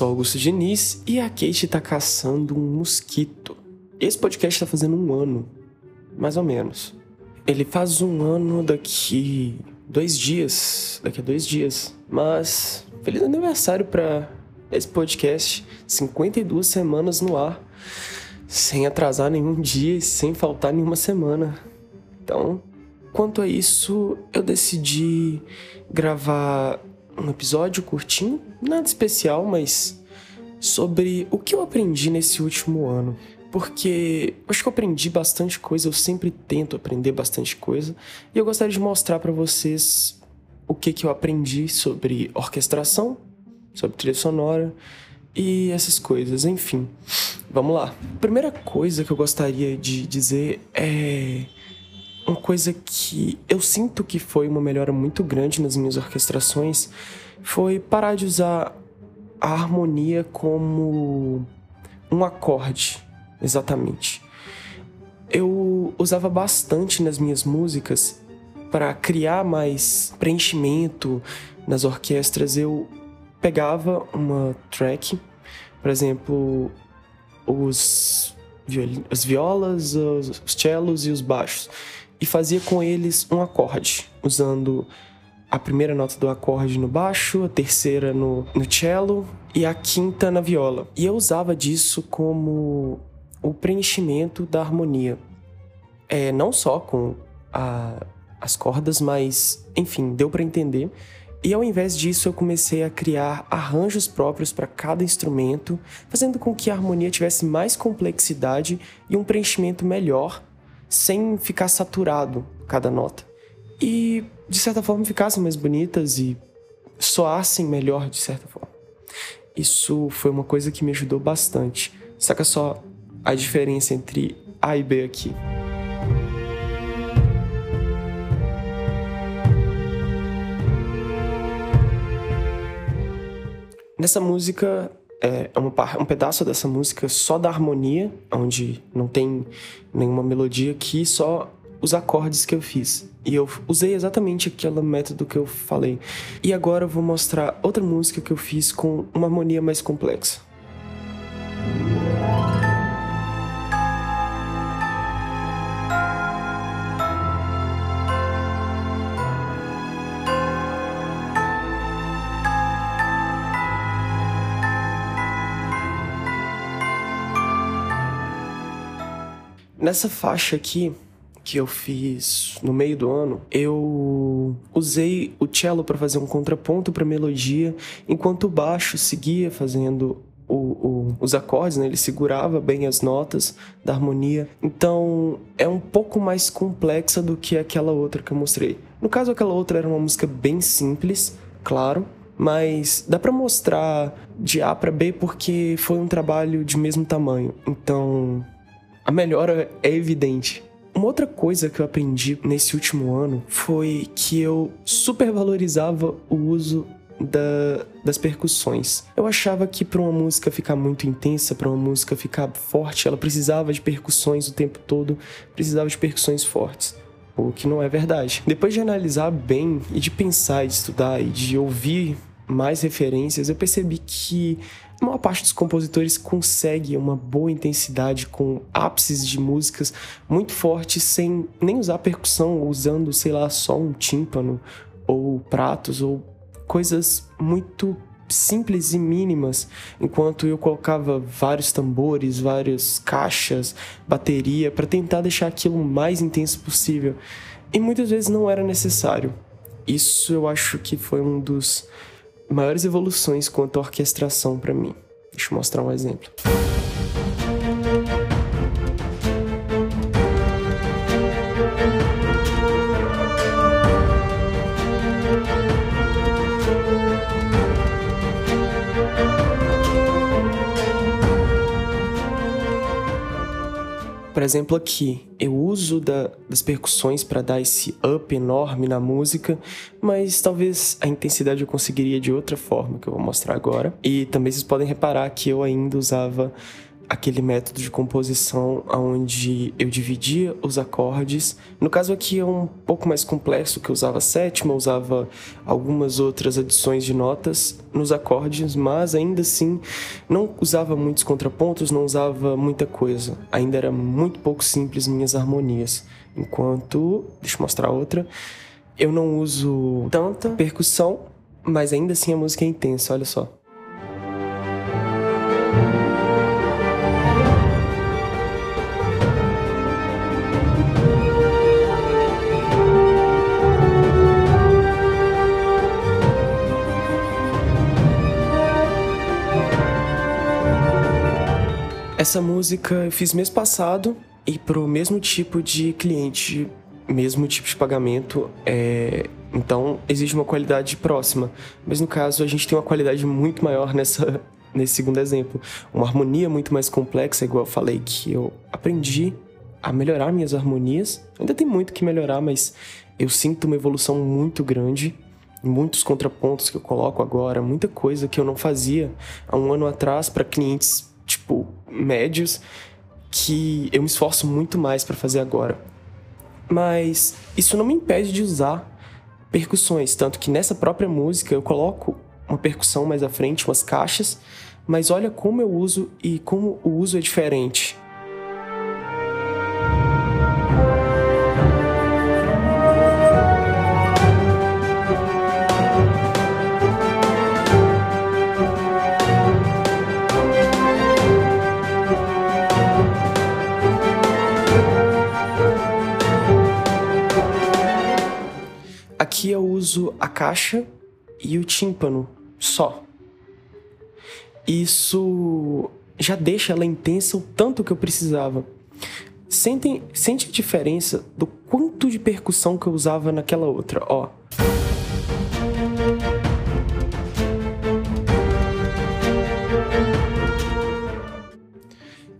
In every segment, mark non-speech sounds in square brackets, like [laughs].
sou Augusto Diniz e a Kate tá caçando um mosquito. Esse podcast tá fazendo um ano, mais ou menos. Ele faz um ano daqui dois dias, daqui a dois dias. Mas feliz aniversário para esse podcast, 52 semanas no ar, sem atrasar nenhum dia e sem faltar nenhuma semana. Então, quanto a isso, eu decidi gravar um episódio curtinho, nada especial, mas sobre o que eu aprendi nesse último ano. Porque acho que eu aprendi bastante coisa, eu sempre tento aprender bastante coisa, e eu gostaria de mostrar para vocês o que, que eu aprendi sobre orquestração, sobre trilha sonora e essas coisas, enfim. Vamos lá. primeira coisa que eu gostaria de dizer é uma coisa que eu sinto que foi uma melhora muito grande nas minhas orquestrações foi parar de usar a harmonia como um acorde, exatamente. Eu usava bastante nas minhas músicas para criar mais preenchimento nas orquestras. Eu pegava uma track, por exemplo, os as violas, os cellos e os baixos e fazia com eles um acorde, usando a primeira nota do acorde no baixo, a terceira no, no cello e a quinta na viola. E eu usava disso como o preenchimento da harmonia. É, não só com a, as cordas, mas enfim, deu para entender. E ao invés disso, eu comecei a criar arranjos próprios para cada instrumento, fazendo com que a harmonia tivesse mais complexidade e um preenchimento melhor sem ficar saturado cada nota. E, de certa forma, ficassem mais bonitas e soassem melhor, de certa forma. Isso foi uma coisa que me ajudou bastante. Saca só a diferença entre A e B aqui. Nessa música, é, é um pedaço dessa música só da harmonia, onde não tem nenhuma melodia aqui, só os acordes que eu fiz. E eu usei exatamente aquele método que eu falei. E agora eu vou mostrar outra música que eu fiz com uma harmonia mais complexa. Nessa faixa aqui, que eu fiz no meio do ano, eu usei o cello para fazer um contraponto para melodia, enquanto o baixo seguia fazendo o, o, os acordes, né? ele segurava bem as notas da harmonia. Então é um pouco mais complexa do que aquela outra que eu mostrei. No caso, aquela outra era uma música bem simples, claro, mas dá para mostrar de A para B porque foi um trabalho de mesmo tamanho. Então a melhora é evidente. Uma outra coisa que eu aprendi nesse último ano foi que eu supervalorizava o uso da, das percussões. Eu achava que para uma música ficar muito intensa, para uma música ficar forte, ela precisava de percussões o tempo todo, precisava de percussões fortes. O que não é verdade. Depois de analisar bem e de pensar, de estudar e de ouvir mais referências, eu percebi que a maior parte dos compositores consegue uma boa intensidade com ápices de músicas muito fortes sem nem usar percussão, usando, sei lá, só um tímpano ou pratos ou coisas muito simples e mínimas, enquanto eu colocava vários tambores, várias caixas, bateria para tentar deixar aquilo o mais intenso possível. E muitas vezes não era necessário. Isso eu acho que foi um dos maiores evoluções quanto à orquestração para mim. Deixa eu mostrar um exemplo. Por exemplo, aqui, eu uso da, das percussões para dar esse up enorme na música, mas talvez a intensidade eu conseguiria de outra forma, que eu vou mostrar agora. E também vocês podem reparar que eu ainda usava aquele método de composição onde eu dividia os acordes. No caso aqui é um pouco mais complexo, que eu usava sétima, usava algumas outras adições de notas nos acordes, mas ainda assim não usava muitos contrapontos, não usava muita coisa. Ainda era muito pouco simples minhas harmonias. Enquanto, deixa eu mostrar outra, eu não uso tanta percussão, mas ainda assim a música é intensa, olha só. Essa música eu fiz mês passado e pro mesmo tipo de cliente, mesmo tipo de pagamento, é... então exige uma qualidade próxima. Mas no caso a gente tem uma qualidade muito maior nessa nesse segundo exemplo, uma harmonia muito mais complexa, igual eu falei que eu aprendi a melhorar minhas harmonias. Ainda tem muito que melhorar, mas eu sinto uma evolução muito grande muitos contrapontos que eu coloco agora, muita coisa que eu não fazia há um ano atrás para clientes tipo, médios que eu me esforço muito mais para fazer agora. Mas isso não me impede de usar percussões, tanto que nessa própria música eu coloco uma percussão mais à frente, umas caixas, mas olha como eu uso e como o uso é diferente. Aqui eu uso a caixa e o tímpano só. Isso já deixa ela intensa o tanto que eu precisava. Sentem, sente a diferença do quanto de percussão que eu usava naquela outra, ó.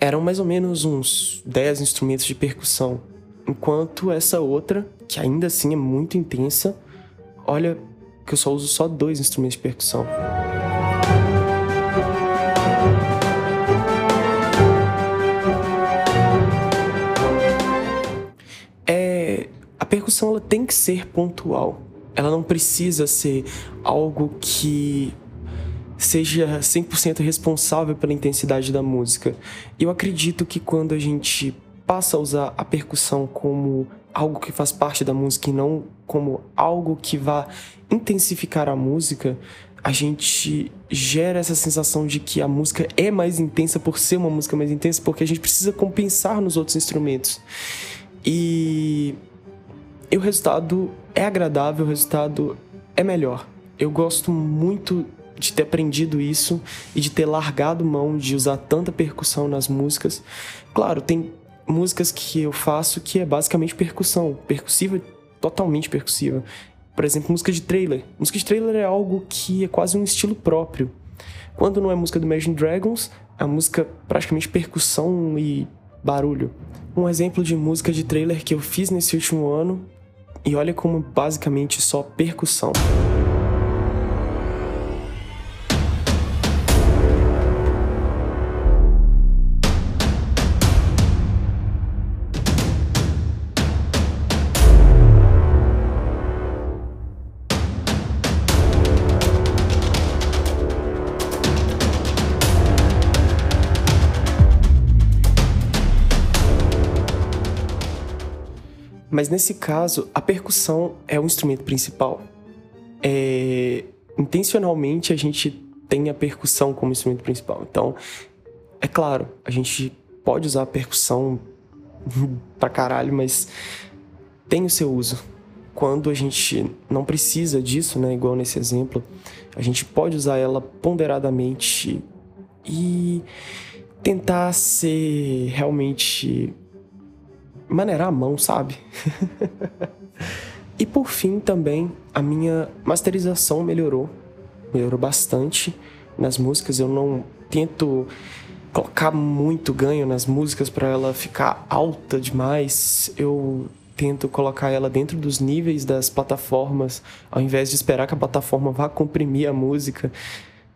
Eram mais ou menos uns 10 instrumentos de percussão, enquanto essa outra, que ainda assim é muito intensa, Olha que eu só uso só dois instrumentos de percussão. É, a percussão ela tem que ser pontual. Ela não precisa ser algo que seja 100% responsável pela intensidade da música. Eu acredito que quando a gente passa a usar a percussão como algo que faz parte da música e não como algo que vá intensificar a música, a gente gera essa sensação de que a música é mais intensa por ser uma música mais intensa, porque a gente precisa compensar nos outros instrumentos. E, e o resultado é agradável, o resultado é melhor. Eu gosto muito de ter aprendido isso e de ter largado mão de usar tanta percussão nas músicas. Claro, tem músicas que eu faço que é basicamente percussão, percussiva, totalmente percussiva. Por exemplo, música de trailer. Música de trailer é algo que é quase um estilo próprio. Quando não é música do Imagine Dragons, é música praticamente percussão e barulho. Um exemplo de música de trailer que eu fiz nesse último ano, e olha como basicamente só percussão. Mas nesse caso, a percussão é o instrumento principal. É... Intencionalmente a gente tem a percussão como instrumento principal. Então, é claro, a gente pode usar a percussão [laughs] pra caralho, mas tem o seu uso. Quando a gente não precisa disso, né, igual nesse exemplo, a gente pode usar ela ponderadamente e tentar ser realmente maneirar a mão, sabe? [laughs] e por fim também a minha masterização melhorou, melhorou bastante nas músicas. Eu não tento colocar muito ganho nas músicas para ela ficar alta demais. Eu tento colocar ela dentro dos níveis das plataformas, ao invés de esperar que a plataforma vá comprimir a música.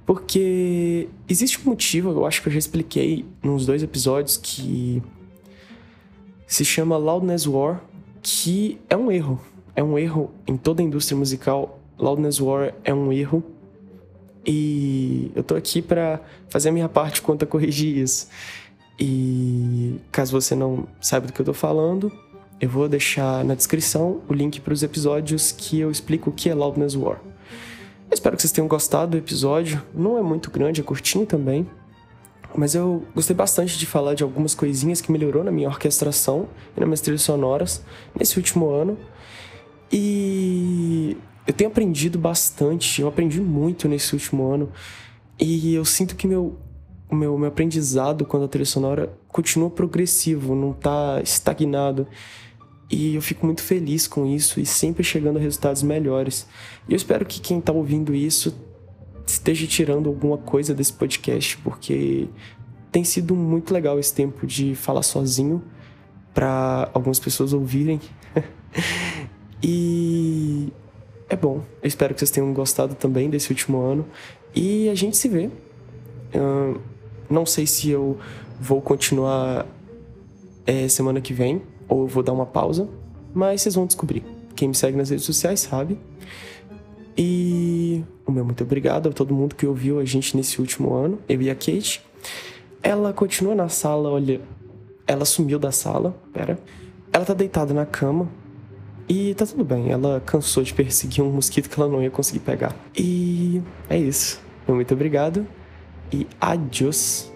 Porque existe um motivo, eu acho que eu já expliquei nos dois episódios, que se chama Loudness War, que é um erro. É um erro em toda a indústria musical. Loudness War é um erro. E eu tô aqui para fazer a minha parte quanto a corrigir isso. E caso você não saiba do que eu tô falando, eu vou deixar na descrição o link para os episódios que eu explico o que é Loudness War. Eu espero que vocês tenham gostado do episódio. Não é muito grande, é curtinho também. Mas eu gostei bastante de falar de algumas coisinhas que melhorou na minha orquestração e nas minhas trilhas sonoras nesse último ano. E eu tenho aprendido bastante, eu aprendi muito nesse último ano. E eu sinto que meu, meu, meu aprendizado quando a trilha sonora continua progressivo, não está estagnado. E eu fico muito feliz com isso e sempre chegando a resultados melhores. E eu espero que quem está ouvindo isso esteja tirando alguma coisa desse podcast, porque tem sido muito legal esse tempo de falar sozinho para algumas pessoas ouvirem. [laughs] e é bom. Eu espero que vocês tenham gostado também desse último ano. E a gente se vê. Uh, não sei se eu vou continuar é, semana que vem ou vou dar uma pausa, mas vocês vão descobrir. Quem me segue nas redes sociais sabe. E o meu muito obrigado a todo mundo que ouviu a gente nesse último ano, eu e a Kate. Ela continua na sala, olha. Ela sumiu da sala, pera. Ela tá deitada na cama. E tá tudo bem, ela cansou de perseguir um mosquito que ela não ia conseguir pegar. E é isso. Muito obrigado e adiós.